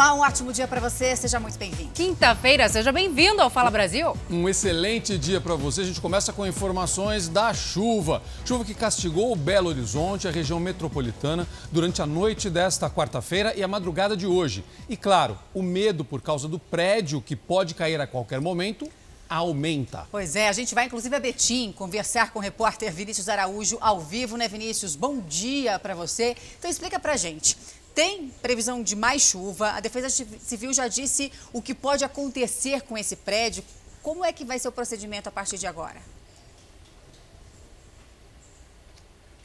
Olá, um ótimo dia para você, seja muito bem-vindo. Quinta-feira, seja bem-vindo ao Fala Brasil. Um excelente dia para você. A gente começa com informações da chuva. Chuva que castigou o Belo Horizonte, a região metropolitana, durante a noite desta quarta-feira e a madrugada de hoje. E claro, o medo por causa do prédio que pode cair a qualquer momento aumenta. Pois é, a gente vai inclusive a Betim conversar com o repórter Vinícius Araújo ao vivo, né, Vinícius? Bom dia para você. Então explica pra gente. Tem previsão de mais chuva. A Defesa Civil já disse o que pode acontecer com esse prédio. Como é que vai ser o procedimento a partir de agora?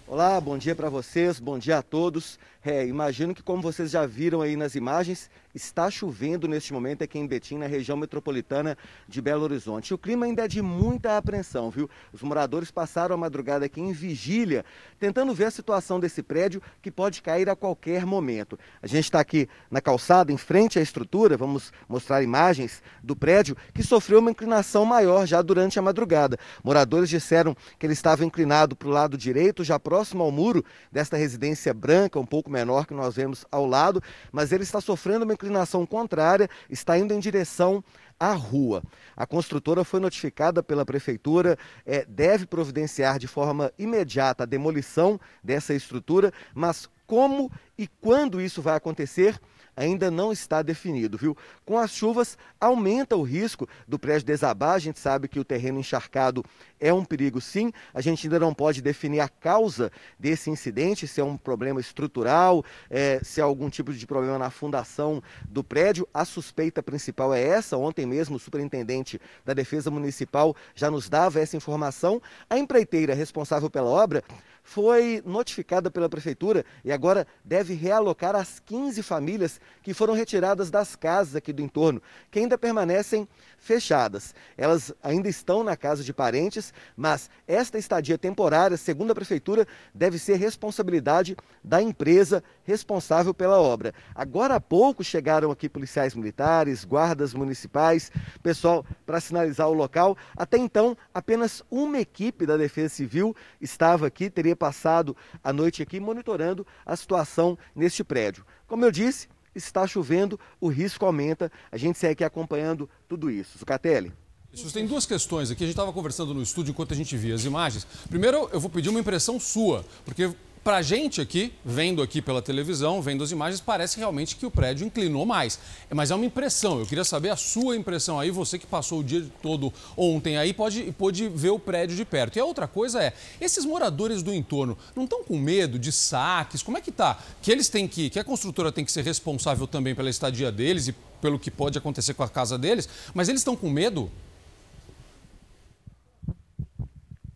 Olá, bom dia para vocês, bom dia a todos. É, imagino que como vocês já viram aí nas imagens, está chovendo neste momento aqui em Betim, na região metropolitana de Belo Horizonte. O clima ainda é de muita apreensão, viu? Os moradores passaram a madrugada aqui em vigília, tentando ver a situação desse prédio que pode cair a qualquer momento. A gente está aqui na calçada, em frente à estrutura, vamos mostrar imagens do prédio que sofreu uma inclinação maior já durante a madrugada. Moradores disseram que ele estava inclinado para o lado direito, já próximo ao muro desta residência branca, um pouco menor que nós vemos ao lado, mas ele está sofrendo uma inclinação contrária, está indo em direção à rua. A construtora foi notificada pela prefeitura, é, deve providenciar de forma imediata a demolição dessa estrutura, mas como e quando isso vai acontecer? Ainda não está definido, viu? Com as chuvas, aumenta o risco do prédio desabar. A gente sabe que o terreno encharcado é um perigo, sim. A gente ainda não pode definir a causa desse incidente, se é um problema estrutural, é, se é algum tipo de problema na fundação do prédio. A suspeita principal é essa. Ontem mesmo, o superintendente da Defesa Municipal já nos dava essa informação. A empreiteira responsável pela obra foi notificada pela prefeitura e agora deve realocar as 15 famílias que foram retiradas das casas aqui do entorno, que ainda permanecem fechadas. Elas ainda estão na casa de parentes, mas esta estadia temporária, segundo a prefeitura, deve ser responsabilidade da empresa responsável pela obra. Agora há pouco chegaram aqui policiais militares, guardas municipais, pessoal para sinalizar o local. Até então, apenas uma equipe da Defesa Civil estava aqui, teria passado a noite aqui monitorando a situação neste prédio. Como eu disse, está chovendo, o risco aumenta. A gente segue aqui acompanhando tudo isso. Zucatelli. Isso, tem duas questões aqui. A gente estava conversando no estúdio enquanto a gente via as imagens. Primeiro, eu vou pedir uma impressão sua, porque para a gente aqui, vendo aqui pela televisão, vendo as imagens, parece realmente que o prédio inclinou mais. Mas é uma impressão. Eu queria saber a sua impressão aí, você que passou o dia todo ontem aí, pode, pode ver o prédio de perto. E a outra coisa é, esses moradores do entorno não estão com medo de saques? Como é que tá? Que eles têm que, que a construtora tem que ser responsável também pela estadia deles e pelo que pode acontecer com a casa deles, mas eles estão com medo?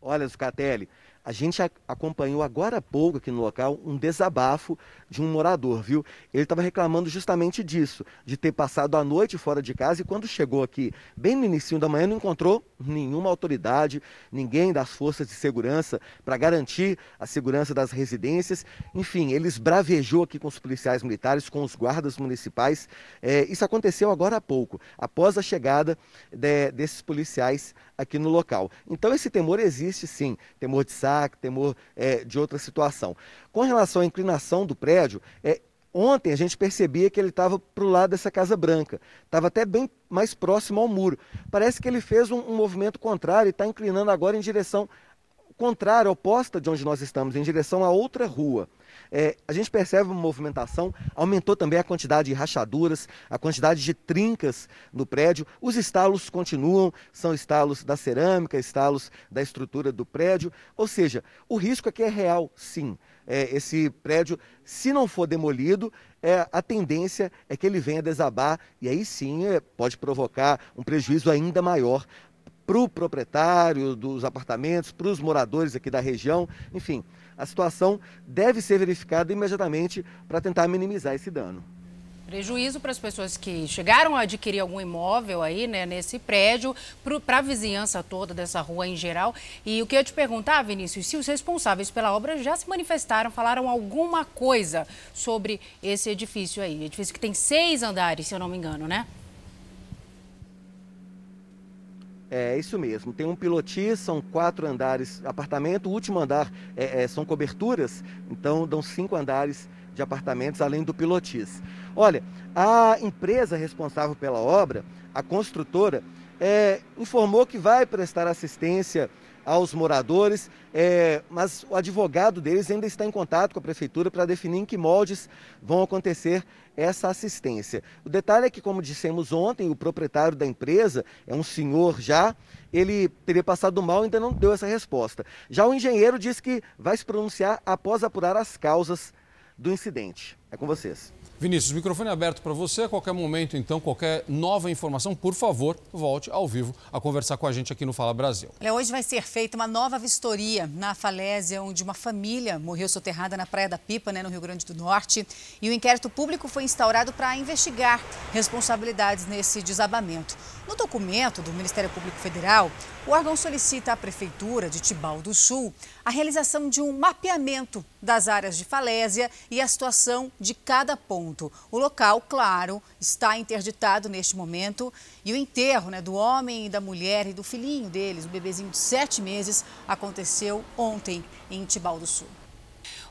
Olha, Zucatelli, a gente acompanhou agora há pouco aqui no local um desabafo de um morador, viu? Ele estava reclamando justamente disso, de ter passado a noite fora de casa e quando chegou aqui, bem no início da manhã, não encontrou nenhuma autoridade, ninguém das forças de segurança para garantir a segurança das residências. Enfim, ele esbravejou aqui com os policiais militares, com os guardas municipais. É, isso aconteceu agora há pouco, após a chegada de, desses policiais aqui no local. Então esse temor existe sim, temor de saque, temor é, de outra situação. Com relação à inclinação do prédio, é, Ontem a gente percebia que ele estava para o lado dessa Casa Branca, estava até bem mais próximo ao muro. Parece que ele fez um, um movimento contrário e está inclinando agora em direção contrária, oposta de onde nós estamos, em direção a outra rua. É, a gente percebe uma movimentação, aumentou também a quantidade de rachaduras, a quantidade de trincas no prédio. Os estalos continuam, são estalos da cerâmica, estalos da estrutura do prédio. Ou seja, o risco aqui é real, sim. É, esse prédio, se não for demolido, é, a tendência é que ele venha desabar e aí sim é, pode provocar um prejuízo ainda maior para o proprietário dos apartamentos, para os moradores aqui da região, enfim, a situação deve ser verificada imediatamente para tentar minimizar esse dano. Prejuízo para as pessoas que chegaram a adquirir algum imóvel aí, né, nesse prédio, para a vizinhança toda dessa rua em geral. E o que eu te perguntar, Vinícius, se os responsáveis pela obra já se manifestaram, falaram alguma coisa sobre esse edifício aí. Edifício que tem seis andares, se eu não me engano, né? É isso mesmo. Tem um pilotis, são quatro andares apartamento. O último andar é, é, são coberturas, então dão cinco andares de apartamentos, além do Pilotis. Olha, a empresa responsável pela obra, a construtora, é, informou que vai prestar assistência aos moradores, é, mas o advogado deles ainda está em contato com a prefeitura para definir em que moldes vão acontecer essa assistência. O detalhe é que, como dissemos ontem, o proprietário da empresa é um senhor já, ele teria passado mal e ainda não deu essa resposta. Já o engenheiro disse que vai se pronunciar após apurar as causas do incidente. É com vocês. Vinícius, microfone aberto para você. A qualquer momento, então, qualquer nova informação, por favor, volte ao vivo a conversar com a gente aqui no Fala Brasil. Olha, hoje vai ser feita uma nova vistoria na falésia, onde uma família morreu soterrada na Praia da Pipa, né, no Rio Grande do Norte. E o inquérito público foi instaurado para investigar responsabilidades nesse desabamento. No documento do Ministério Público Federal, o órgão solicita à Prefeitura de Tibau do Sul a realização de um mapeamento das áreas de falésia e a situação de cada ponto. O local, claro, está interditado neste momento e o enterro né, do homem e da mulher e do filhinho deles, um bebezinho de sete meses, aconteceu ontem em Tibau do Sul.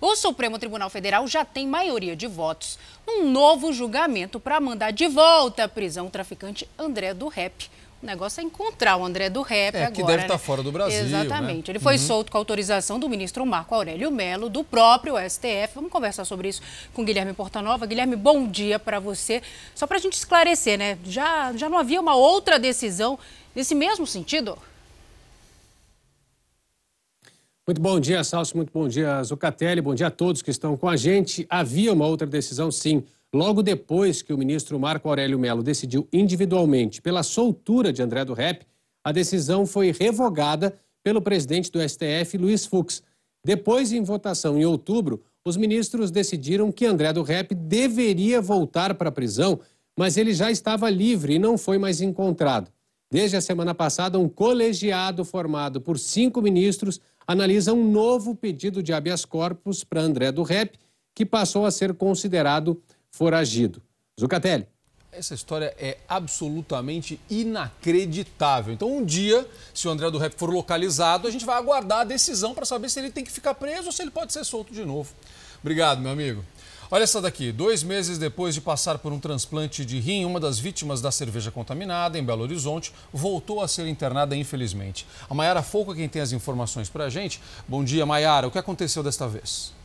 O Supremo Tribunal Federal já tem maioria de votos num novo julgamento para mandar de volta à prisão o traficante André do Rep. O negócio é encontrar o André do Rep é, agora. Que deve né? estar tá fora do Brasil. Exatamente. Né? Ele foi uhum. solto com autorização do ministro Marco Aurélio Melo, do próprio STF. Vamos conversar sobre isso com Guilherme Portanova. Guilherme, bom dia para você. Só para a gente esclarecer, né? Já, já não havia uma outra decisão nesse mesmo sentido? Muito bom dia, Salso. Muito bom dia, Zucatelli. Bom dia a todos que estão com a gente. Havia uma outra decisão, sim. Logo depois que o ministro Marco Aurélio Melo decidiu individualmente pela soltura de André do Rep, a decisão foi revogada pelo presidente do STF, Luiz Fux. Depois, em votação em outubro, os ministros decidiram que André do Rep deveria voltar para a prisão, mas ele já estava livre e não foi mais encontrado. Desde a semana passada, um colegiado formado por cinco ministros analisa um novo pedido de habeas corpus para André do Rep, que passou a ser considerado foragido. Zucatelli. Essa história é absolutamente inacreditável. Então, um dia, se o André do Rep for localizado, a gente vai aguardar a decisão para saber se ele tem que ficar preso ou se ele pode ser solto de novo. Obrigado, meu amigo. Olha essa daqui. Dois meses depois de passar por um transplante de rim, uma das vítimas da cerveja contaminada em Belo Horizonte voltou a ser internada, infelizmente. A Maiara Folco é quem tem as informações para a gente. Bom dia, Maiara. O que aconteceu desta vez?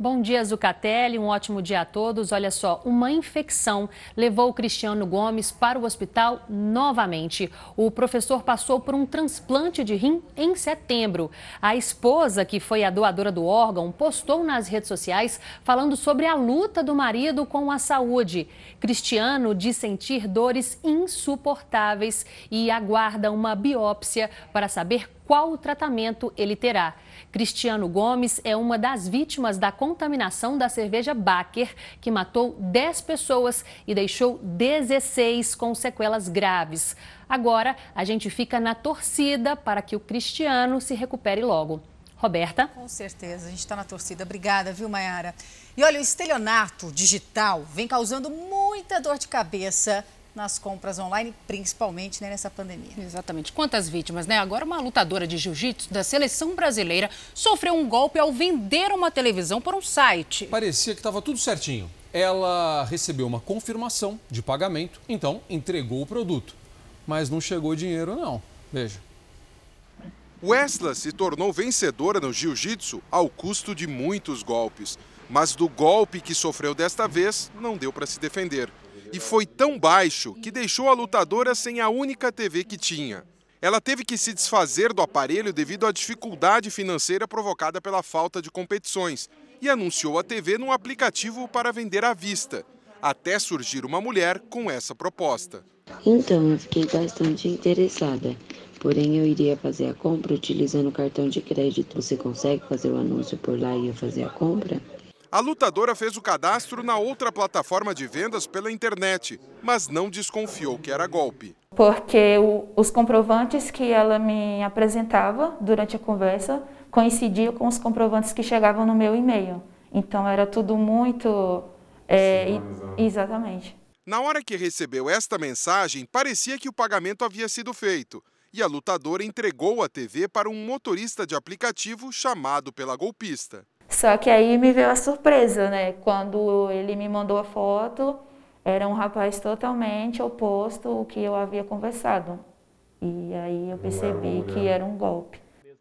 Bom dia, Zucatelli. Um ótimo dia a todos. Olha só, uma infecção levou o Cristiano Gomes para o hospital novamente. O professor passou por um transplante de rim em setembro. A esposa, que foi a doadora do órgão, postou nas redes sociais falando sobre a luta do marido com a saúde. Cristiano diz sentir dores insuportáveis e aguarda uma biópsia para saber qual o tratamento ele terá. Cristiano Gomes é uma das vítimas da contaminação da cerveja Baker, que matou 10 pessoas e deixou 16 com sequelas graves. Agora, a gente fica na torcida para que o Cristiano se recupere logo. Roberta? Com certeza, a gente está na torcida. Obrigada, viu, Mayara? E olha, o estelionato digital vem causando muita dor de cabeça nas compras online, principalmente né, nessa pandemia. Exatamente. Quantas vítimas, né? Agora, uma lutadora de jiu-jitsu da seleção brasileira sofreu um golpe ao vender uma televisão por um site. Parecia que estava tudo certinho. Ela recebeu uma confirmação de pagamento, então entregou o produto. Mas não chegou dinheiro, não. Veja. Wesley se tornou vencedora no jiu-jitsu ao custo de muitos golpes. Mas do golpe que sofreu desta vez, não deu para se defender e foi tão baixo que deixou a lutadora sem a única TV que tinha. Ela teve que se desfazer do aparelho devido à dificuldade financeira provocada pela falta de competições e anunciou a TV num aplicativo para vender à vista, até surgir uma mulher com essa proposta. Então, eu fiquei bastante interessada. Porém, eu iria fazer a compra utilizando o cartão de crédito. Você consegue fazer o anúncio por lá e eu fazer a compra? A lutadora fez o cadastro na outra plataforma de vendas pela internet, mas não desconfiou que era golpe. Porque o, os comprovantes que ela me apresentava durante a conversa coincidiam com os comprovantes que chegavam no meu e-mail. Então era tudo muito. É, exatamente. Na hora que recebeu esta mensagem, parecia que o pagamento havia sido feito e a lutadora entregou a TV para um motorista de aplicativo chamado pela golpista. Só que aí me veio a surpresa, né? Quando ele me mandou a foto, era um rapaz totalmente oposto ao que eu havia conversado. E aí eu percebi que era um golpe.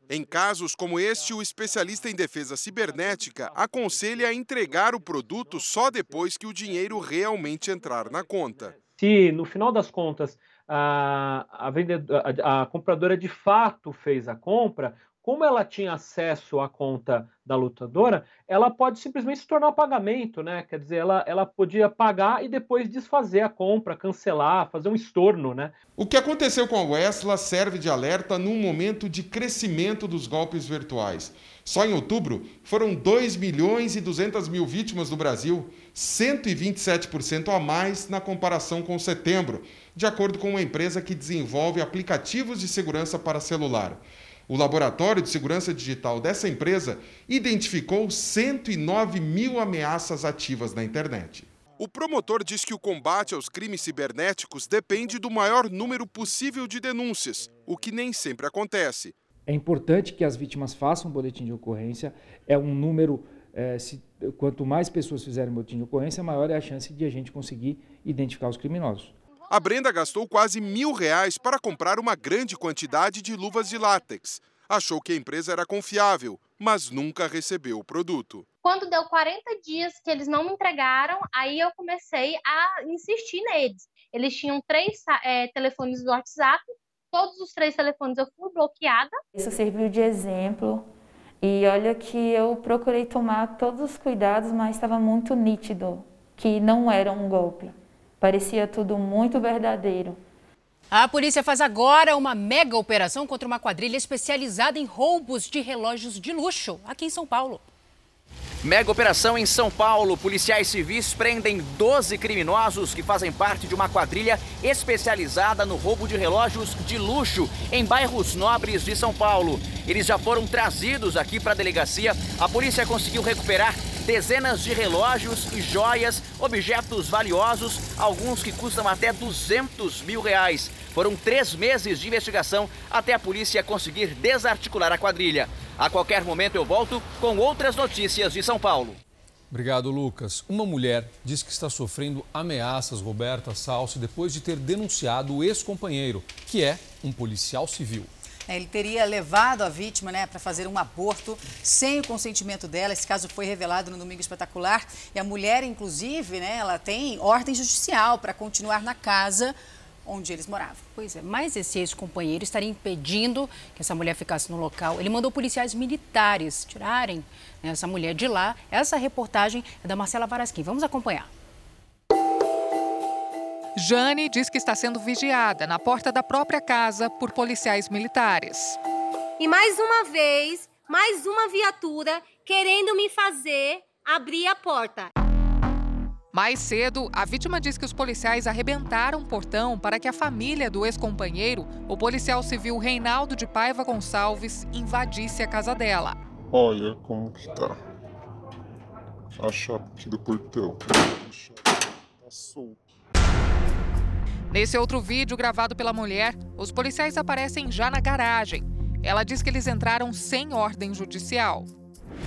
Em casos como este, o especialista em defesa cibernética aconselha a entregar o produto só depois que o dinheiro realmente entrar na conta. Se no final das contas a, a, vendedora, a, a compradora de fato fez a compra, como ela tinha acesso à conta da lutadora, ela pode simplesmente se tornar pagamento, né? Quer dizer, ela, ela podia pagar e depois desfazer a compra, cancelar, fazer um estorno, né? O que aconteceu com a Westla serve de alerta num momento de crescimento dos golpes virtuais. Só em outubro foram 2 milhões e 200 mil vítimas no Brasil, 127% a mais na comparação com setembro, de acordo com uma empresa que desenvolve aplicativos de segurança para celular. O Laboratório de Segurança Digital dessa empresa identificou 109 mil ameaças ativas na internet. O promotor diz que o combate aos crimes cibernéticos depende do maior número possível de denúncias, o que nem sempre acontece. É importante que as vítimas façam um boletim de ocorrência. É um número, é, se, quanto mais pessoas fizerem boletim de ocorrência, maior é a chance de a gente conseguir identificar os criminosos. A Brenda gastou quase mil reais para comprar uma grande quantidade de luvas de látex. Achou que a empresa era confiável, mas nunca recebeu o produto. Quando deu 40 dias que eles não me entregaram, aí eu comecei a insistir neles. Eles tinham três é, telefones do WhatsApp, todos os três telefones eu fui bloqueada. Isso serviu de exemplo. E olha que eu procurei tomar todos os cuidados, mas estava muito nítido que não era um golpe. Parecia tudo muito verdadeiro. A polícia faz agora uma mega operação contra uma quadrilha especializada em roubos de relógios de luxo aqui em São Paulo. Mega operação em São Paulo. Policiais civis prendem 12 criminosos que fazem parte de uma quadrilha especializada no roubo de relógios de luxo em bairros nobres de São Paulo. Eles já foram trazidos aqui para a delegacia. A polícia conseguiu recuperar dezenas de relógios e joias, objetos valiosos, alguns que custam até 200 mil reais. Foram três meses de investigação até a polícia conseguir desarticular a quadrilha. A qualquer momento eu volto com outras notícias de São Paulo. Obrigado, Lucas. Uma mulher diz que está sofrendo ameaças, Roberta Salsi, depois de ter denunciado o ex-companheiro, que é um policial civil. É, ele teria levado a vítima né, para fazer um aborto sem o consentimento dela. Esse caso foi revelado no Domingo Espetacular. E a mulher, inclusive, né, ela tem ordem judicial para continuar na casa onde eles moravam. Pois é, mas esse ex-companheiro estaria impedindo que essa mulher ficasse no local. Ele mandou policiais militares tirarem né, essa mulher de lá. Essa reportagem é da Marcela Varasquim. Vamos acompanhar. Jane diz que está sendo vigiada na porta da própria casa por policiais militares. E mais uma vez, mais uma viatura querendo me fazer abrir a porta. Mais cedo, a vítima diz que os policiais arrebentaram o portão para que a família do ex-companheiro, o policial civil Reinaldo de Paiva Gonçalves, invadisse a casa dela. Olha como que tá. A chave aqui do portão. Tá solto. Nesse outro vídeo gravado pela mulher, os policiais aparecem já na garagem. Ela diz que eles entraram sem ordem judicial.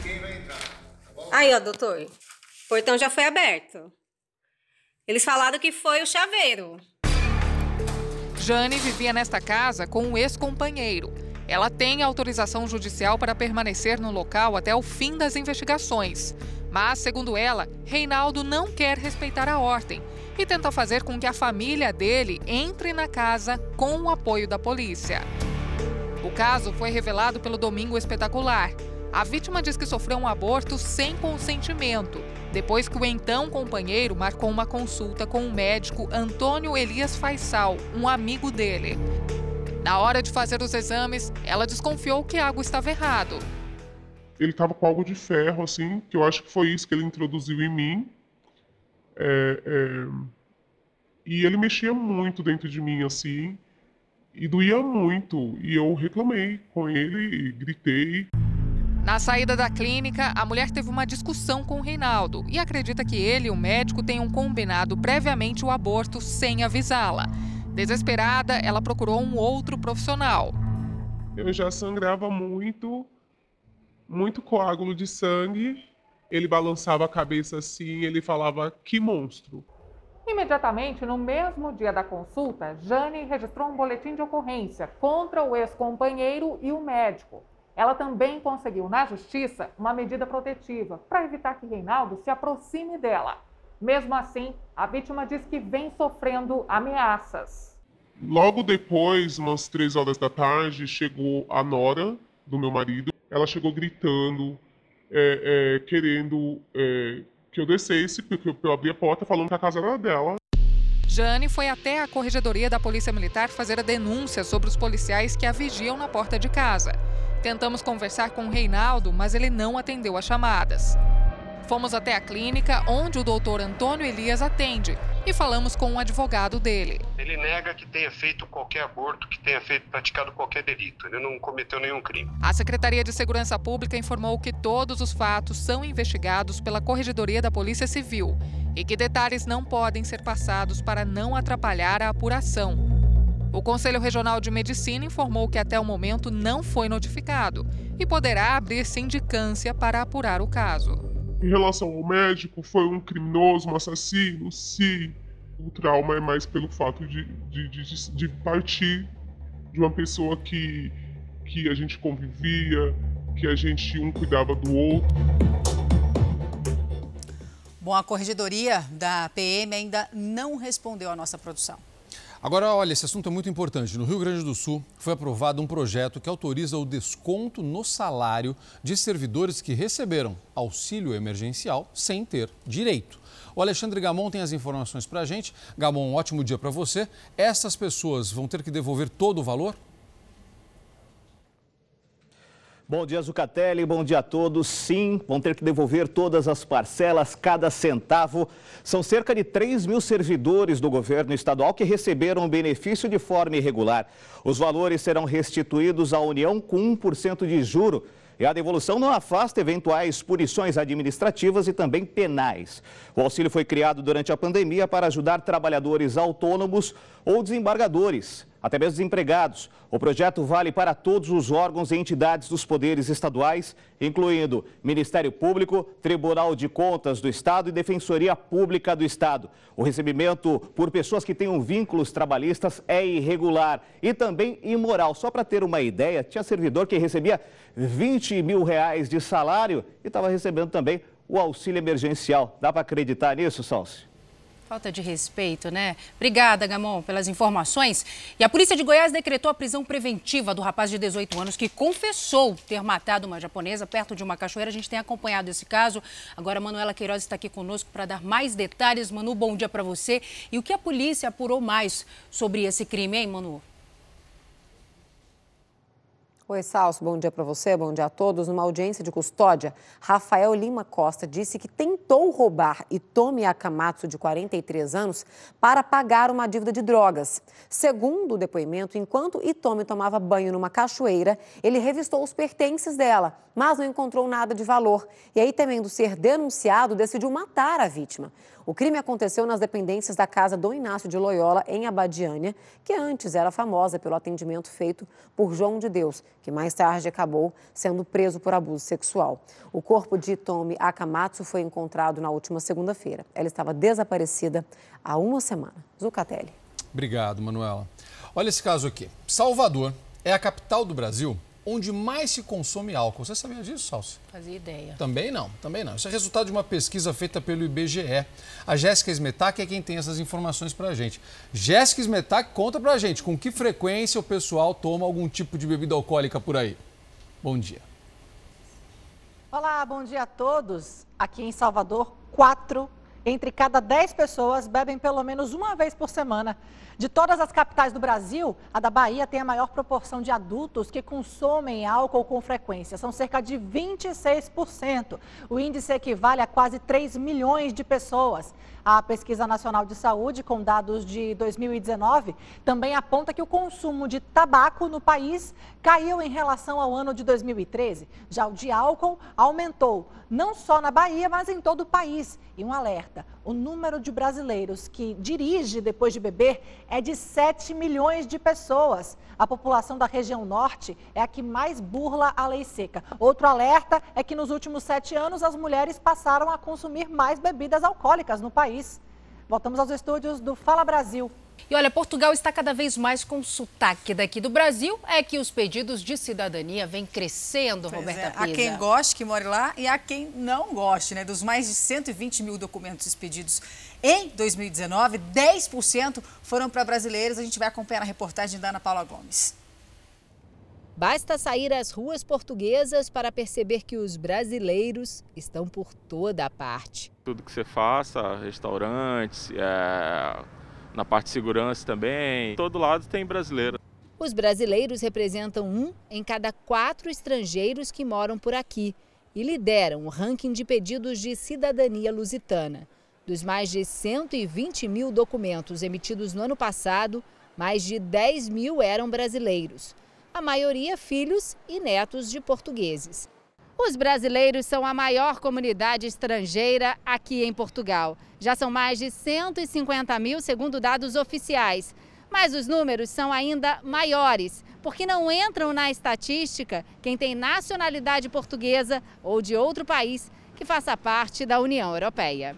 Quem vai entrar? Tá Aí, ó, doutor. O portão já foi aberto. Eles falaram que foi o chaveiro. Jane vivia nesta casa com um ex-companheiro. Ela tem autorização judicial para permanecer no local até o fim das investigações. Mas, segundo ela, Reinaldo não quer respeitar a ordem e tenta fazer com que a família dele entre na casa com o apoio da polícia. O caso foi revelado pelo Domingo Espetacular. A vítima diz que sofreu um aborto sem consentimento, depois que o então companheiro marcou uma consulta com o médico Antônio Elias Faisal, um amigo dele. Na hora de fazer os exames, ela desconfiou que algo estava errado. Ele estava com algo de ferro, assim, que eu acho que foi isso que ele introduziu em mim. É, é... E ele mexia muito dentro de mim, assim, e doía muito. E eu reclamei com ele e gritei. Na saída da clínica, a mulher teve uma discussão com o Reinaldo e acredita que ele e o médico tenham combinado previamente o aborto sem avisá-la. Desesperada, ela procurou um outro profissional. Eu já sangrava muito, muito coágulo de sangue. Ele balançava a cabeça assim, ele falava: Que monstro. Imediatamente, no mesmo dia da consulta, Jane registrou um boletim de ocorrência contra o ex-companheiro e o médico. Ela também conseguiu na justiça uma medida protetiva para evitar que Reinaldo se aproxime dela. Mesmo assim, a vítima diz que vem sofrendo ameaças. Logo depois, umas três horas da tarde, chegou a nora do meu marido. Ela chegou gritando, é, é, querendo é, que eu descesse, porque eu abri a porta falando que a casa era dela. Jane foi até a corregedoria da Polícia Militar fazer a denúncia sobre os policiais que a vigiam na porta de casa. Tentamos conversar com o Reinaldo, mas ele não atendeu as chamadas. Fomos até a clínica onde o doutor Antônio Elias atende e falamos com um advogado dele. Ele nega que tenha feito qualquer aborto, que tenha feito praticado qualquer delito. Ele não cometeu nenhum crime. A Secretaria de Segurança Pública informou que todos os fatos são investigados pela Corregedoria da Polícia Civil e que detalhes não podem ser passados para não atrapalhar a apuração. O Conselho Regional de Medicina informou que até o momento não foi notificado e poderá abrir sindicância para apurar o caso. Em relação ao médico, foi um criminoso, um assassino, sim. O trauma é mais pelo fato de, de, de, de partir de uma pessoa que, que a gente convivia, que a gente um cuidava do outro. Bom, a corregedoria da PM ainda não respondeu à nossa produção. Agora, olha, esse assunto é muito importante. No Rio Grande do Sul foi aprovado um projeto que autoriza o desconto no salário de servidores que receberam auxílio emergencial sem ter direito. O Alexandre Gamon tem as informações para a gente. Gamon, um ótimo dia para você. Essas pessoas vão ter que devolver todo o valor? Bom dia, Zucatelli. Bom dia a todos. Sim, vão ter que devolver todas as parcelas, cada centavo. São cerca de 3 mil servidores do governo estadual que receberam o benefício de forma irregular. Os valores serão restituídos à União com 1% de juro. E a devolução não afasta eventuais punições administrativas e também penais. O auxílio foi criado durante a pandemia para ajudar trabalhadores autônomos ou desembargadores até mesmo desempregados. O projeto vale para todos os órgãos e entidades dos poderes estaduais, incluindo Ministério Público, Tribunal de Contas do Estado e Defensoria Pública do Estado. O recebimento por pessoas que tenham vínculos trabalhistas é irregular e também imoral. Só para ter uma ideia, tinha servidor que recebia 20 mil reais de salário e estava recebendo também o auxílio emergencial. Dá para acreditar nisso, Salsi? Falta de respeito, né? Obrigada, Gamon, pelas informações. E a polícia de Goiás decretou a prisão preventiva do rapaz de 18 anos que confessou ter matado uma japonesa perto de uma cachoeira. A gente tem acompanhado esse caso. Agora, a Manuela Queiroz está aqui conosco para dar mais detalhes. Manu, bom dia para você. E o que a polícia apurou mais sobre esse crime, hein, Manu? Oi, Salso, bom dia para você, bom dia a todos. Numa audiência de custódia, Rafael Lima Costa disse que tentou roubar Itomi Akamatsu, de 43 anos, para pagar uma dívida de drogas. Segundo o depoimento, enquanto Itomi tomava banho numa cachoeira, ele revistou os pertences dela, mas não encontrou nada de valor. E aí, temendo ser denunciado, decidiu matar a vítima. O crime aconteceu nas dependências da casa Dom Inácio de Loyola, em Abadiânia, que antes era famosa pelo atendimento feito por João de Deus, que mais tarde acabou sendo preso por abuso sexual. O corpo de Tomi Akamatsu foi encontrado na última segunda-feira. Ela estava desaparecida há uma semana. Zucatelli. Obrigado, Manuela. Olha esse caso aqui. Salvador é a capital do Brasil onde mais se consome álcool. Você sabia disso, Salsi? Fazia ideia. Também não, também não. Isso é resultado de uma pesquisa feita pelo IBGE. A Jéssica Smetak é quem tem essas informações para a gente. Jéssica Smetak, conta para a gente com que frequência o pessoal toma algum tipo de bebida alcoólica por aí. Bom dia. Olá, bom dia a todos. Aqui em Salvador, quatro entre cada dez pessoas bebem pelo menos uma vez por semana. De todas as capitais do Brasil, a da Bahia tem a maior proporção de adultos que consomem álcool com frequência. São cerca de 26%. O índice equivale a quase 3 milhões de pessoas. A Pesquisa Nacional de Saúde, com dados de 2019, também aponta que o consumo de tabaco no país caiu em relação ao ano de 2013. Já o de álcool aumentou, não só na Bahia, mas em todo o país. E um alerta. O número de brasileiros que dirige depois de beber é de 7 milhões de pessoas. A população da região norte é a que mais burla a lei seca. Outro alerta é que nos últimos sete anos as mulheres passaram a consumir mais bebidas alcoólicas no país. Voltamos aos estúdios do Fala Brasil. E olha, Portugal está cada vez mais com sotaque daqui do Brasil. É que os pedidos de cidadania vêm crescendo, pois Roberta é. Pisa. Há quem goste que more lá e há quem não goste, né? Dos mais de 120 mil documentos expedidos em 2019, 10% foram para brasileiros. A gente vai acompanhar a reportagem da Ana Paula Gomes. Basta sair às ruas portuguesas para perceber que os brasileiros estão por toda a parte. Tudo que você faça, restaurantes, é na parte de segurança também. Todo lado tem brasileiro. Os brasileiros representam um em cada quatro estrangeiros que moram por aqui e lideram o ranking de pedidos de cidadania lusitana. Dos mais de 120 mil documentos emitidos no ano passado, mais de 10 mil eram brasileiros. A maioria filhos e netos de portugueses. Os brasileiros são a maior comunidade estrangeira aqui em Portugal. Já são mais de 150 mil, segundo dados oficiais. Mas os números são ainda maiores, porque não entram na estatística quem tem nacionalidade portuguesa ou de outro país que faça parte da União Europeia.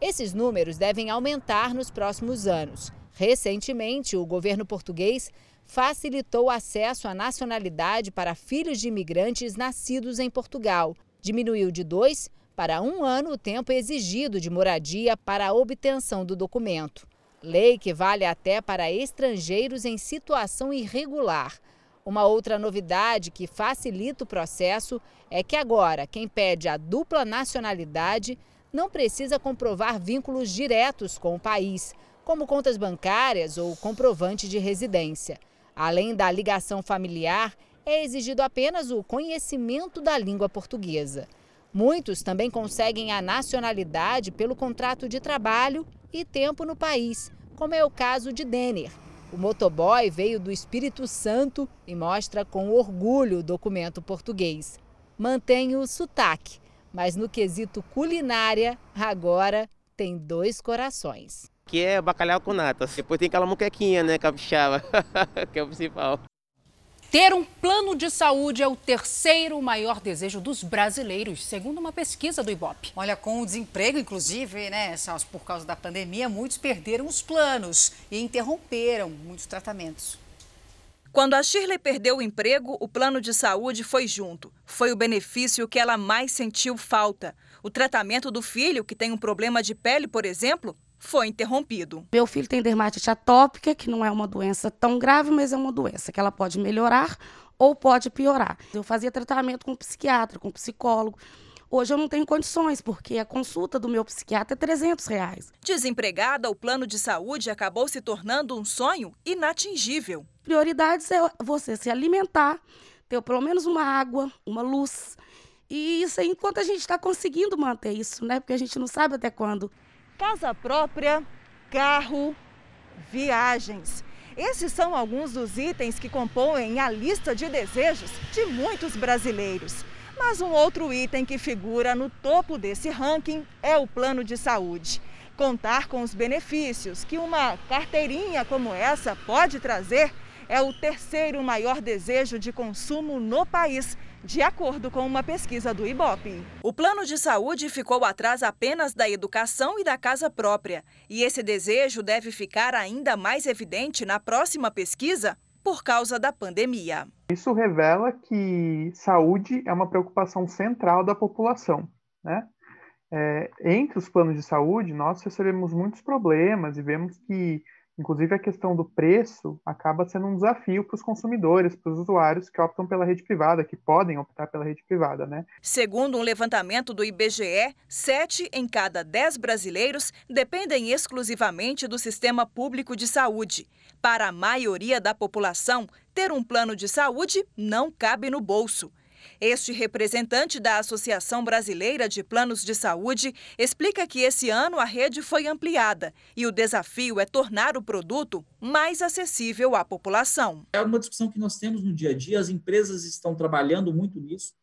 Esses números devem aumentar nos próximos anos. Recentemente, o governo português facilitou o acesso à nacionalidade para filhos de imigrantes nascidos em Portugal. Diminuiu de dois para um ano o tempo exigido de moradia para a obtenção do documento. Lei que vale até para estrangeiros em situação irregular. Uma outra novidade que facilita o processo é que agora quem pede a dupla nacionalidade não precisa comprovar vínculos diretos com o país, como contas bancárias ou comprovante de residência. Além da ligação familiar, é exigido apenas o conhecimento da língua portuguesa. Muitos também conseguem a nacionalidade pelo contrato de trabalho e tempo no país, como é o caso de Denner. O motoboy veio do Espírito Santo e mostra com orgulho o documento português. Mantém o sotaque, mas no quesito culinária, agora tem dois corações aqui é bacalhau com nata. Depois tem aquela moquequinha, né, capixaba, que é o principal. Ter um plano de saúde é o terceiro maior desejo dos brasileiros, segundo uma pesquisa do Ibope. Olha, com o desemprego, inclusive, né, por causa da pandemia, muitos perderam os planos e interromperam muitos tratamentos. Quando a Shirley perdeu o emprego, o plano de saúde foi junto. Foi o benefício que ela mais sentiu falta. O tratamento do filho, que tem um problema de pele, por exemplo, foi interrompido. Meu filho tem dermatite atópica, que não é uma doença tão grave, mas é uma doença que ela pode melhorar ou pode piorar. Eu fazia tratamento com psiquiatra, com psicólogo. Hoje eu não tenho condições, porque a consulta do meu psiquiatra é 300 reais. Desempregada, o plano de saúde acabou se tornando um sonho inatingível. Prioridades é você se alimentar, ter pelo menos uma água, uma luz. E isso aí, enquanto a gente está conseguindo manter isso, né? Porque a gente não sabe até quando casa própria, carro, viagens. Esses são alguns dos itens que compõem a lista de desejos de muitos brasileiros. Mas um outro item que figura no topo desse ranking é o plano de saúde. Contar com os benefícios que uma carteirinha como essa pode trazer é o terceiro maior desejo de consumo no país de acordo com uma pesquisa do IBOP. O plano de saúde ficou atrás apenas da educação e da casa própria. E esse desejo deve ficar ainda mais evidente na próxima pesquisa por causa da pandemia. Isso revela que saúde é uma preocupação central da população. Né? É, entre os planos de saúde, nós recebemos muitos problemas e vemos que Inclusive, a questão do preço acaba sendo um desafio para os consumidores, para os usuários que optam pela rede privada, que podem optar pela rede privada, né? Segundo um levantamento do IBGE, sete em cada dez brasileiros dependem exclusivamente do sistema público de saúde. Para a maioria da população, ter um plano de saúde não cabe no bolso. Este representante da Associação Brasileira de Planos de Saúde explica que esse ano a rede foi ampliada e o desafio é tornar o produto mais acessível à população. É uma discussão que nós temos no dia a dia, as empresas estão trabalhando muito nisso.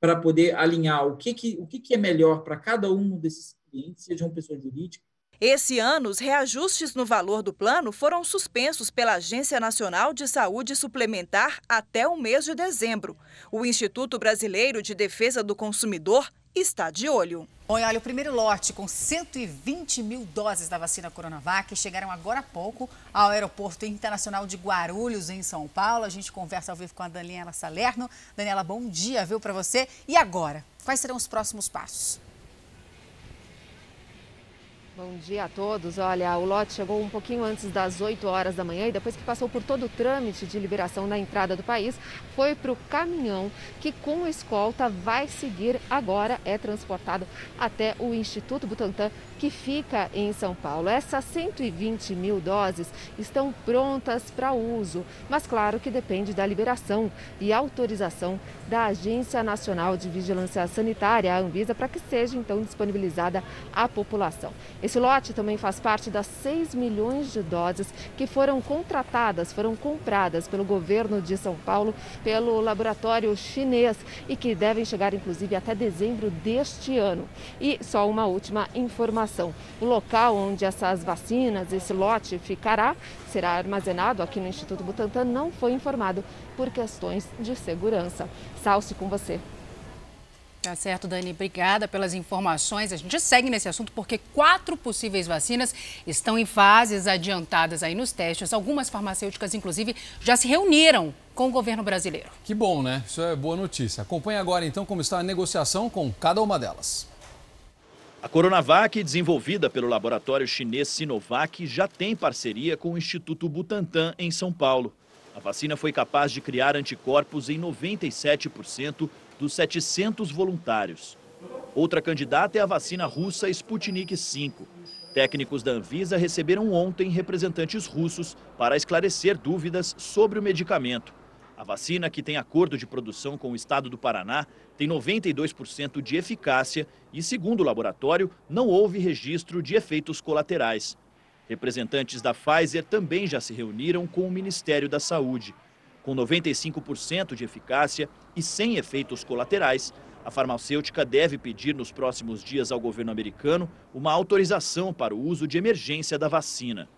para poder alinhar o que, que, o que, que é melhor para cada um desses clientes, seja uma pessoa jurídica. Esse ano, os reajustes no valor do plano foram suspensos pela Agência Nacional de Saúde Suplementar até o mês de dezembro. O Instituto Brasileiro de Defesa do Consumidor está de olho. Oi, olha, o primeiro lote com 120 mil doses da vacina Coronavac chegaram agora há pouco ao Aeroporto Internacional de Guarulhos, em São Paulo. A gente conversa ao vivo com a Daniela Salerno. Daniela, bom dia, viu, para você. E agora, quais serão os próximos passos? Bom dia a todos. Olha, o lote chegou um pouquinho antes das 8 horas da manhã e depois que passou por todo o trâmite de liberação na entrada do país, foi para o caminhão que com escolta vai seguir agora, é transportado até o Instituto Butantan, que fica em São Paulo. Essas 120 mil doses estão prontas para uso, mas claro que depende da liberação e autorização da Agência Nacional de Vigilância Sanitária, a Anvisa, para que seja então disponibilizada à população. Esse lote também faz parte das 6 milhões de doses que foram contratadas, foram compradas pelo governo de São Paulo, pelo laboratório chinês e que devem chegar inclusive até dezembro deste ano. E só uma última informação: o local onde essas vacinas, esse lote ficará, será armazenado aqui no Instituto Butantan, não foi informado por questões de segurança. Salce com você. Tá certo, Dani. Obrigada pelas informações. A gente segue nesse assunto porque quatro possíveis vacinas estão em fases adiantadas aí nos testes. Algumas farmacêuticas, inclusive, já se reuniram com o governo brasileiro. Que bom, né? Isso é boa notícia. Acompanhe agora, então, como está a negociação com cada uma delas. A Coronavac, desenvolvida pelo laboratório chinês Sinovac, já tem parceria com o Instituto Butantan, em São Paulo. A vacina foi capaz de criar anticorpos em 97% dos 700 voluntários. Outra candidata é a vacina russa Sputnik V. Técnicos da Anvisa receberam ontem representantes russos para esclarecer dúvidas sobre o medicamento. A vacina, que tem acordo de produção com o estado do Paraná, tem 92% de eficácia e, segundo o laboratório, não houve registro de efeitos colaterais. Representantes da Pfizer também já se reuniram com o Ministério da Saúde. Com 95% de eficácia e sem efeitos colaterais, a farmacêutica deve pedir nos próximos dias ao governo americano uma autorização para o uso de emergência da vacina.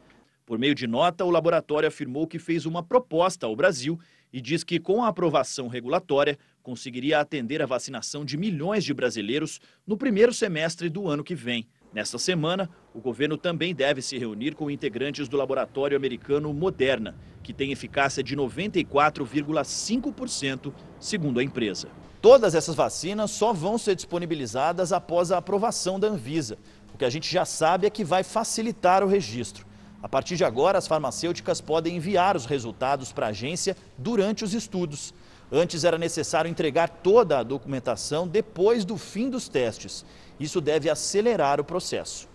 Por meio de nota, o laboratório afirmou que fez uma proposta ao Brasil e diz que, com a aprovação regulatória, conseguiria atender a vacinação de milhões de brasileiros no primeiro semestre do ano que vem. Nesta semana, o governo também deve se reunir com integrantes do laboratório americano Moderna, que tem eficácia de 94,5%, segundo a empresa. Todas essas vacinas só vão ser disponibilizadas após a aprovação da Anvisa. O que a gente já sabe é que vai facilitar o registro. A partir de agora, as farmacêuticas podem enviar os resultados para a agência durante os estudos. Antes era necessário entregar toda a documentação depois do fim dos testes. Isso deve acelerar o processo.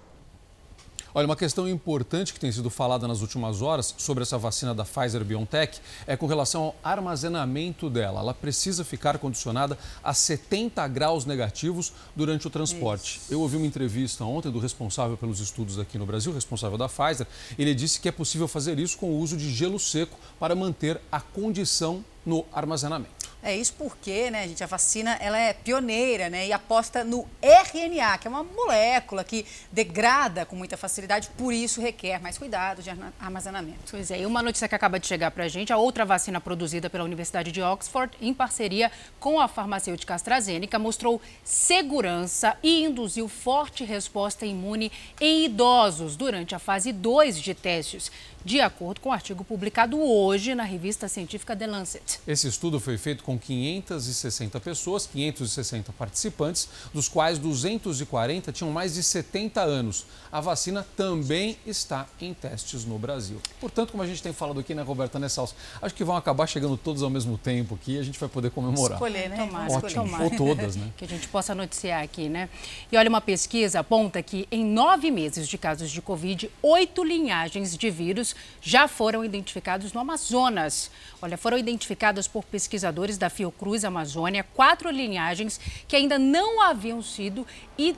Olha, uma questão importante que tem sido falada nas últimas horas sobre essa vacina da Pfizer BioNTech é com relação ao armazenamento dela. Ela precisa ficar condicionada a 70 graus negativos durante o transporte. Isso. Eu ouvi uma entrevista ontem do responsável pelos estudos aqui no Brasil, responsável da Pfizer. Ele disse que é possível fazer isso com o uso de gelo seco para manter a condição no armazenamento. É isso porque, né, gente, a vacina ela é pioneira, né, e aposta no RNA, que é uma molécula que degrada com muita facilidade, por isso requer mais cuidado de armazenamento. Pois é, e uma notícia que acaba de chegar para a gente, a outra vacina produzida pela Universidade de Oxford, em parceria com a farmacêutica AstraZeneca, mostrou segurança e induziu forte resposta imune em idosos durante a fase 2 de testes de acordo com o um artigo publicado hoje na revista científica The Lancet. Esse estudo foi feito com 560 pessoas, 560 participantes, dos quais 240 tinham mais de 70 anos. A vacina também está em testes no Brasil. Portanto, como a gente tem falado aqui, né, Roberta Nessals, acho que vão acabar chegando todos ao mesmo tempo aqui e a gente vai poder comemorar. Escolher, né? Tomar, Ótimo, ou todas, né? que a gente possa noticiar aqui, né? E olha, uma pesquisa aponta que em nove meses de casos de Covid, oito linhagens de vírus já foram identificados no Amazonas. Olha, foram identificadas por pesquisadores da Fiocruz Amazônia quatro linhagens que ainda não haviam sido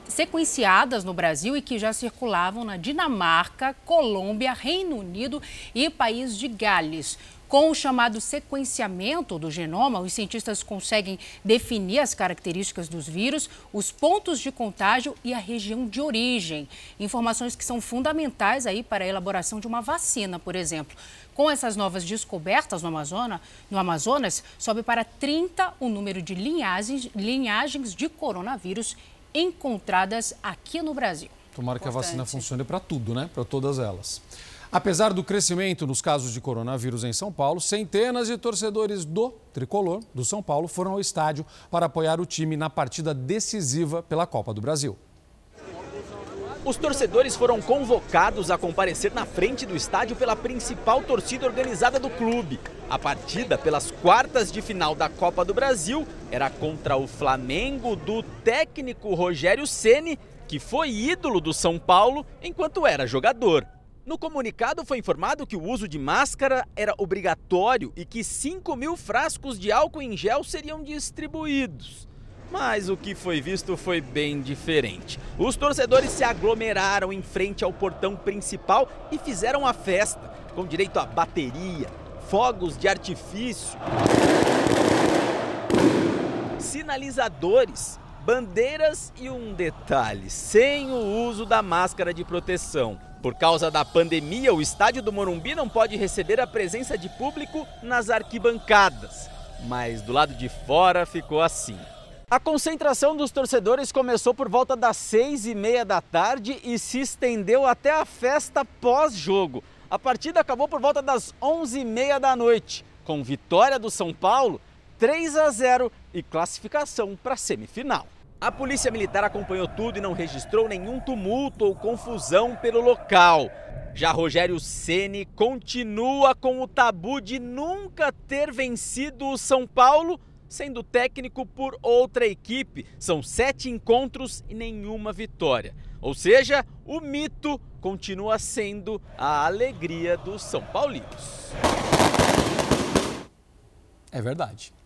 sequenciadas no Brasil e que já circulavam na Dinamarca, Colômbia, Reino Unido e país de Gales. Com o chamado sequenciamento do genoma, os cientistas conseguem definir as características dos vírus, os pontos de contágio e a região de origem. Informações que são fundamentais aí para a elaboração de uma vacina, por exemplo. Com essas novas descobertas no Amazonas, no Amazonas sobe para 30 o número de linhagens, linhagens de coronavírus encontradas aqui no Brasil. Tomara que a vacina funcione para tudo, né? Para todas elas. Apesar do crescimento nos casos de coronavírus em São Paulo, centenas de torcedores do tricolor do São Paulo foram ao estádio para apoiar o time na partida decisiva pela Copa do Brasil. Os torcedores foram convocados a comparecer na frente do estádio pela principal torcida organizada do clube. A partida pelas quartas de final da Copa do Brasil era contra o Flamengo do técnico Rogério Ceni, que foi ídolo do São Paulo enquanto era jogador. No comunicado foi informado que o uso de máscara era obrigatório e que 5 mil frascos de álcool em gel seriam distribuídos. Mas o que foi visto foi bem diferente. Os torcedores se aglomeraram em frente ao portão principal e fizeram a festa, com direito a bateria, fogos de artifício, sinalizadores, bandeiras e um detalhe: sem o uso da máscara de proteção. Por causa da pandemia, o estádio do Morumbi não pode receber a presença de público nas arquibancadas. Mas do lado de fora ficou assim. A concentração dos torcedores começou por volta das seis e meia da tarde e se estendeu até a festa pós-jogo. A partida acabou por volta das onze e meia da noite, com vitória do São Paulo, 3 a 0 e classificação para a semifinal. A polícia militar acompanhou tudo e não registrou nenhum tumulto ou confusão pelo local. Já Rogério Ceni continua com o tabu de nunca ter vencido o São Paulo, sendo técnico por outra equipe. São sete encontros e nenhuma vitória. Ou seja, o mito continua sendo a alegria dos São Paulinos. É verdade.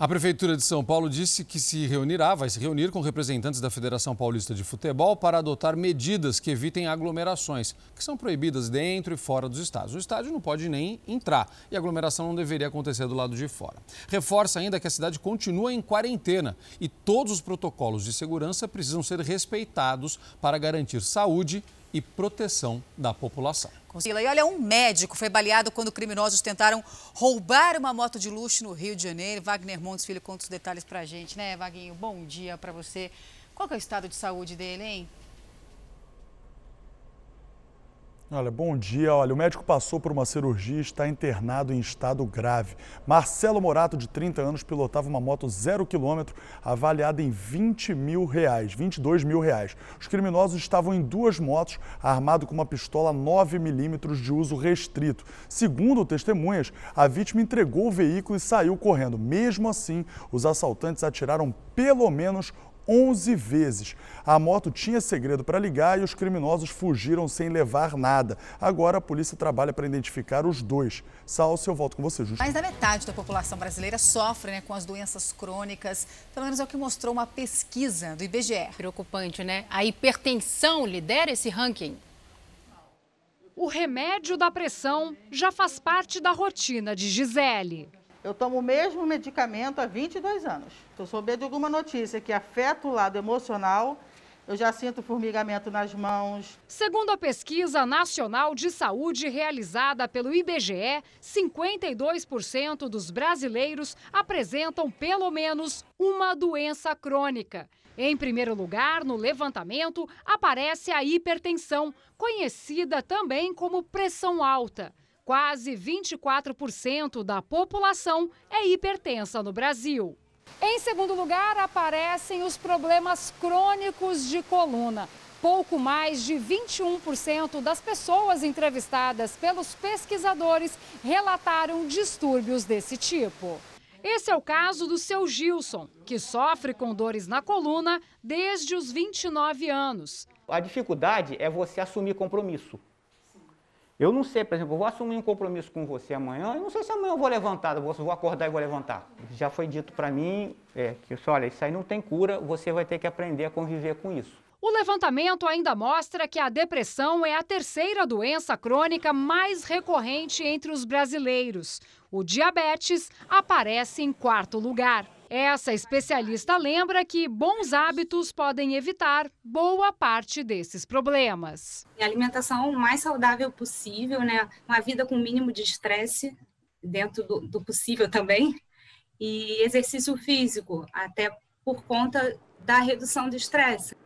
A Prefeitura de São Paulo disse que se reunirá, vai se reunir com representantes da Federação Paulista de Futebol para adotar medidas que evitem aglomerações, que são proibidas dentro e fora dos estádios. O estádio não pode nem entrar e a aglomeração não deveria acontecer do lado de fora. Reforça ainda que a cidade continua em quarentena e todos os protocolos de segurança precisam ser respeitados para garantir saúde e proteção da população. E olha, um médico foi baleado quando criminosos tentaram roubar uma moto de luxo no Rio de Janeiro. Wagner Montes Filho conta os detalhes pra gente, né, Vaguinho? Bom dia para você. Qual é o estado de saúde dele, hein? Olha, bom dia. Olha, o médico passou por uma cirurgia e está internado em estado grave. Marcelo Morato, de 30 anos, pilotava uma moto zero quilômetro avaliada em 20 mil reais, 22 mil reais. Os criminosos estavam em duas motos, armado com uma pistola 9 milímetros de uso restrito. Segundo testemunhas, a vítima entregou o veículo e saiu correndo. Mesmo assim, os assaltantes atiraram pelo menos 11 vezes. A moto tinha segredo para ligar e os criminosos fugiram sem levar nada. Agora a polícia trabalha para identificar os dois. Salce, eu volto com você, Justo. Mais da metade da população brasileira sofre né, com as doenças crônicas. Pelo menos é o que mostrou uma pesquisa do IBGE. Preocupante, né? A hipertensão lidera esse ranking. O remédio da pressão já faz parte da rotina de Gisele. Eu tomo o mesmo medicamento há 22 anos. Se eu souber de alguma notícia que afeta o lado emocional, eu já sinto formigamento nas mãos. Segundo a pesquisa nacional de saúde realizada pelo IBGE, 52% dos brasileiros apresentam pelo menos uma doença crônica. Em primeiro lugar, no levantamento, aparece a hipertensão, conhecida também como pressão alta. Quase 24% da população é hipertensa no Brasil. Em segundo lugar, aparecem os problemas crônicos de coluna. Pouco mais de 21% das pessoas entrevistadas pelos pesquisadores relataram distúrbios desse tipo. Esse é o caso do seu Gilson, que sofre com dores na coluna desde os 29 anos. A dificuldade é você assumir compromisso. Eu não sei, por exemplo, eu vou assumir um compromisso com você amanhã, eu não sei se amanhã eu vou levantar, eu vou acordar e vou levantar. Já foi dito para mim é, que, olha, isso aí não tem cura, você vai ter que aprender a conviver com isso. O levantamento ainda mostra que a depressão é a terceira doença crônica mais recorrente entre os brasileiros. O diabetes aparece em quarto lugar. Essa especialista lembra que bons hábitos podem evitar boa parte desses problemas. A alimentação o mais saudável possível, né? Uma vida com o mínimo de estresse, dentro do, do possível também, e exercício físico, até por conta da redução do estresse.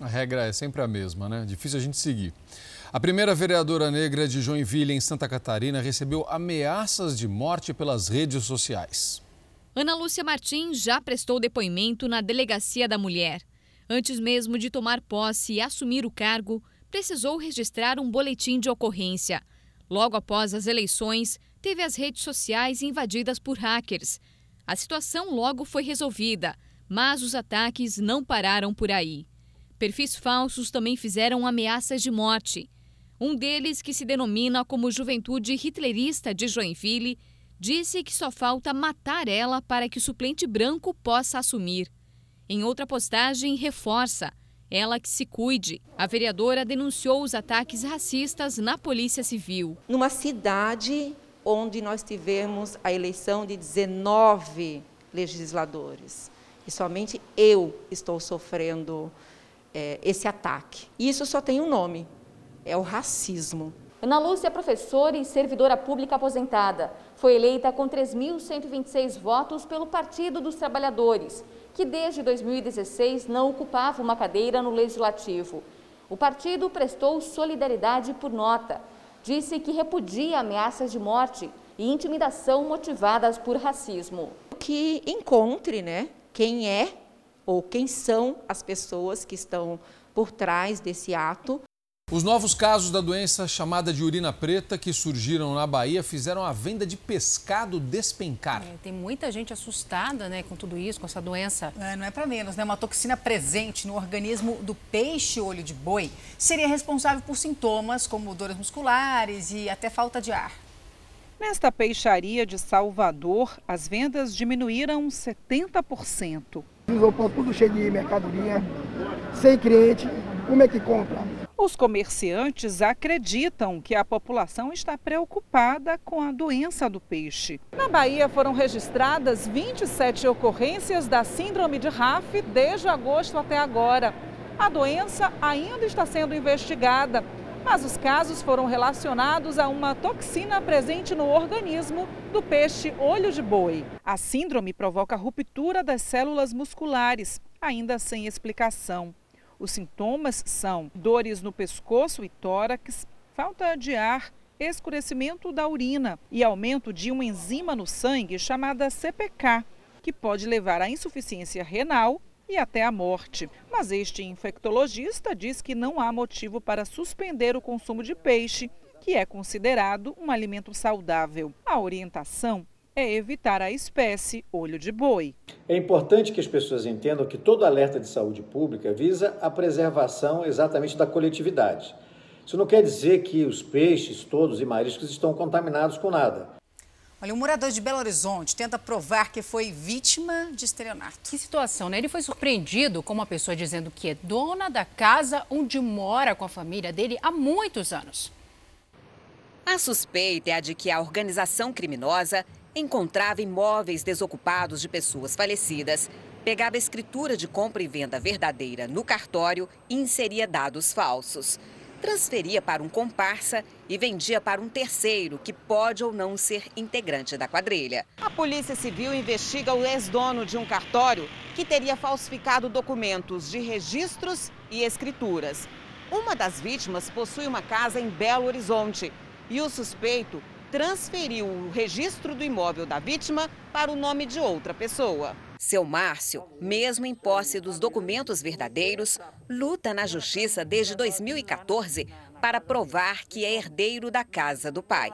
A regra é sempre a mesma, né? Difícil a gente seguir. A primeira vereadora negra de Joinville, em Santa Catarina, recebeu ameaças de morte pelas redes sociais. Ana Lúcia Martins já prestou depoimento na Delegacia da Mulher. Antes mesmo de tomar posse e assumir o cargo, precisou registrar um boletim de ocorrência. Logo após as eleições, teve as redes sociais invadidas por hackers. A situação logo foi resolvida, mas os ataques não pararam por aí. Perfis falsos também fizeram ameaças de morte. Um deles, que se denomina como Juventude Hitlerista de Joinville, disse que só falta matar ela para que o suplente branco possa assumir. Em outra postagem, reforça: ela que se cuide. A vereadora denunciou os ataques racistas na Polícia Civil. Numa cidade onde nós tivemos a eleição de 19 legisladores. E somente eu estou sofrendo é, esse ataque. E isso só tem um nome: é o racismo. Ana Lúcia é professora e servidora pública aposentada. Foi eleita com 3.126 votos pelo Partido dos Trabalhadores, que desde 2016 não ocupava uma cadeira no Legislativo. O partido prestou solidariedade por nota disse que repudia ameaças de morte e intimidação motivadas por racismo. Que encontre né, quem é ou quem são as pessoas que estão por trás desse ato os novos casos da doença chamada de urina preta que surgiram na Bahia fizeram a venda de pescado despencar. É, tem muita gente assustada né, com tudo isso, com essa doença. É, não é para menos, né? Uma toxina presente no organismo do peixe olho de boi seria responsável por sintomas como dores musculares e até falta de ar. Nesta peixaria de Salvador, as vendas diminuíram 70%. Isopor tudo cheio de mercadoria, sem cliente, como é que compra? Os comerciantes acreditam que a população está preocupada com a doença do peixe. Na Bahia foram registradas 27 ocorrências da síndrome de RAF desde agosto até agora. A doença ainda está sendo investigada, mas os casos foram relacionados a uma toxina presente no organismo do peixe olho de boi. A síndrome provoca ruptura das células musculares, ainda sem explicação. Os sintomas são dores no pescoço e tórax, falta de ar, escurecimento da urina e aumento de uma enzima no sangue chamada CPK, que pode levar à insuficiência renal e até à morte. Mas este infectologista diz que não há motivo para suspender o consumo de peixe, que é considerado um alimento saudável. A orientação é evitar a espécie olho de boi. É importante que as pessoas entendam que todo alerta de saúde pública visa a preservação exatamente da coletividade. Isso não quer dizer que os peixes todos e mariscos estão contaminados com nada. Olha, um morador de Belo Horizonte tenta provar que foi vítima de estelionato. Que situação, né? Ele foi surpreendido com uma pessoa dizendo que é dona da casa onde mora com a família dele há muitos anos. A suspeita é a de que a organização criminosa encontrava imóveis desocupados de pessoas falecidas, pegava escritura de compra e venda verdadeira no cartório e inseria dados falsos. Transferia para um comparsa e vendia para um terceiro, que pode ou não ser integrante da quadrilha. A Polícia Civil investiga o ex-dono de um cartório que teria falsificado documentos de registros e escrituras. Uma das vítimas possui uma casa em Belo Horizonte e o suspeito transferiu o registro do imóvel da vítima para o nome de outra pessoa. Seu Márcio, mesmo em posse dos documentos verdadeiros, luta na justiça desde 2014 para provar que é herdeiro da casa do pai.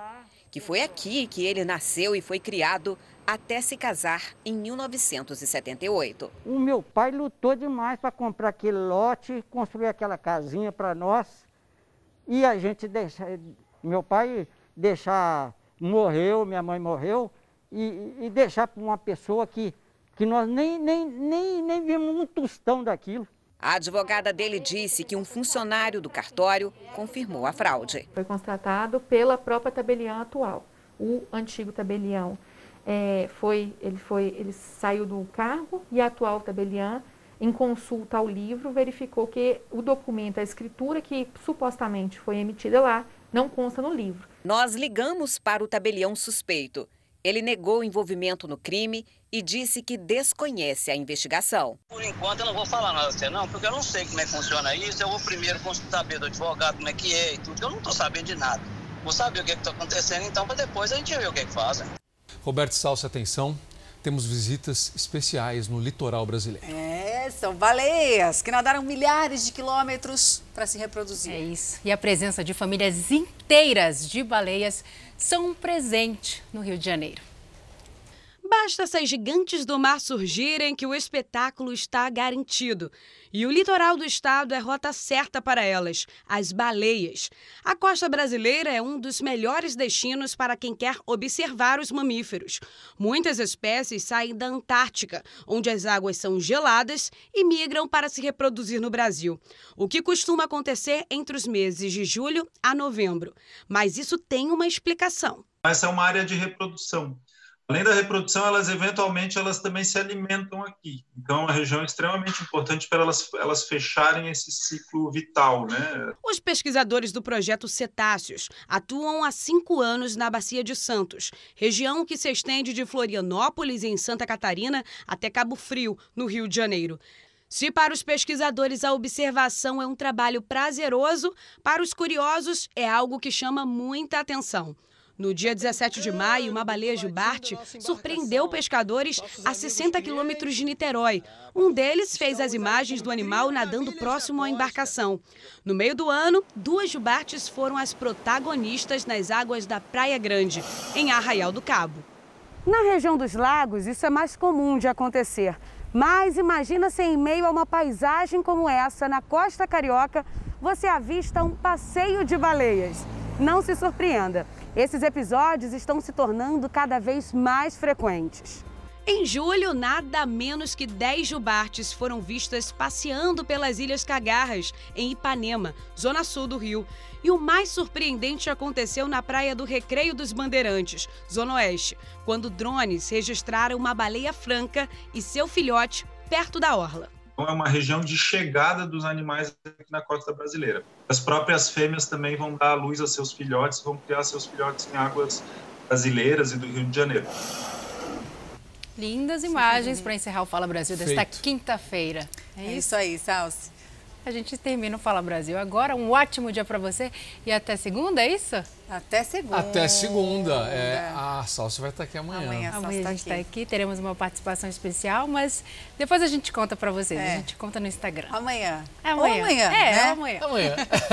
Que foi aqui que ele nasceu e foi criado até se casar em 1978. O meu pai lutou demais para comprar aquele lote, construir aquela casinha para nós. E a gente deixa. Meu pai deixar, morreu, minha mãe morreu, e, e deixar para uma pessoa que, que nós nem, nem, nem, nem vimos um tostão daquilo. A advogada dele disse que um funcionário do cartório confirmou a fraude. Foi constatado pela própria tabelião atual. O antigo tabelião é, foi, ele, foi, ele saiu do cargo e a atual tabelião, em consulta ao livro, verificou que o documento, a escritura que supostamente foi emitida lá, não consta no livro. Nós ligamos para o tabelião suspeito. Ele negou envolvimento no crime e disse que desconhece a investigação. Por enquanto eu não vou falar nada a você não, porque eu não sei como é que funciona isso. Eu vou primeiro saber do advogado como é que é e tudo. Eu não estou sabendo de nada. Vou saber o que está acontecendo então, para depois a gente ver o que, é que fazem. Roberto Salsa, atenção. Temos visitas especiais no litoral brasileiro. É, são baleias que nadaram milhares de quilômetros para se reproduzir. É isso. E a presença de famílias inteiras de baleias são um presente no Rio de Janeiro. Basta essas gigantes do mar surgirem que o espetáculo está garantido. E o litoral do estado é rota certa para elas, as baleias. A costa brasileira é um dos melhores destinos para quem quer observar os mamíferos. Muitas espécies saem da Antártica, onde as águas são geladas, e migram para se reproduzir no Brasil. O que costuma acontecer entre os meses de julho a novembro. Mas isso tem uma explicação. Essa é uma área de reprodução. Além da reprodução, elas eventualmente elas também se alimentam aqui. Então, é uma região extremamente importante para elas, elas fecharem esse ciclo vital, né? Os pesquisadores do projeto Cetáceos atuam há cinco anos na Bacia de Santos, região que se estende de Florianópolis, em Santa Catarina, até Cabo Frio, no Rio de Janeiro. Se para os pesquisadores a observação é um trabalho prazeroso, para os curiosos é algo que chama muita atenção. No dia 17 de maio, uma baleia jubarte surpreendeu pescadores a 60 quilômetros de Niterói. Um deles fez as imagens do animal nadando próximo à embarcação. No meio do ano, duas jubartes foram as protagonistas nas águas da Praia Grande, em Arraial do Cabo. Na região dos lagos, isso é mais comum de acontecer. Mas imagina se em meio a uma paisagem como essa, na costa carioca, você avista um passeio de baleias. Não se surpreenda. Esses episódios estão se tornando cada vez mais frequentes. Em julho, nada menos que 10 jubartes foram vistas passeando pelas Ilhas Cagarras, em Ipanema, zona sul do Rio. E o mais surpreendente aconteceu na praia do Recreio dos Bandeirantes, zona oeste, quando drones registraram uma baleia franca e seu filhote perto da orla. Então, é uma região de chegada dos animais aqui na costa brasileira. As próprias fêmeas também vão dar à luz a seus filhotes, vão criar seus filhotes em águas brasileiras e do Rio de Janeiro. Lindas imagens para encerrar o Fala Brasil desta quinta-feira. É isso aí, Salsi. A gente termina o Fala Brasil agora. Um ótimo dia para você e até segunda, é isso? Até segunda. Até segunda. É, a Salsa vai estar aqui amanhã. Amanhã, Amanhã tá a gente está aqui. aqui, teremos uma participação especial, mas depois a gente conta para vocês. É. A gente conta no Instagram. Amanhã. É amanhã. Ou amanhã, É, né? amanhã. Amanhã.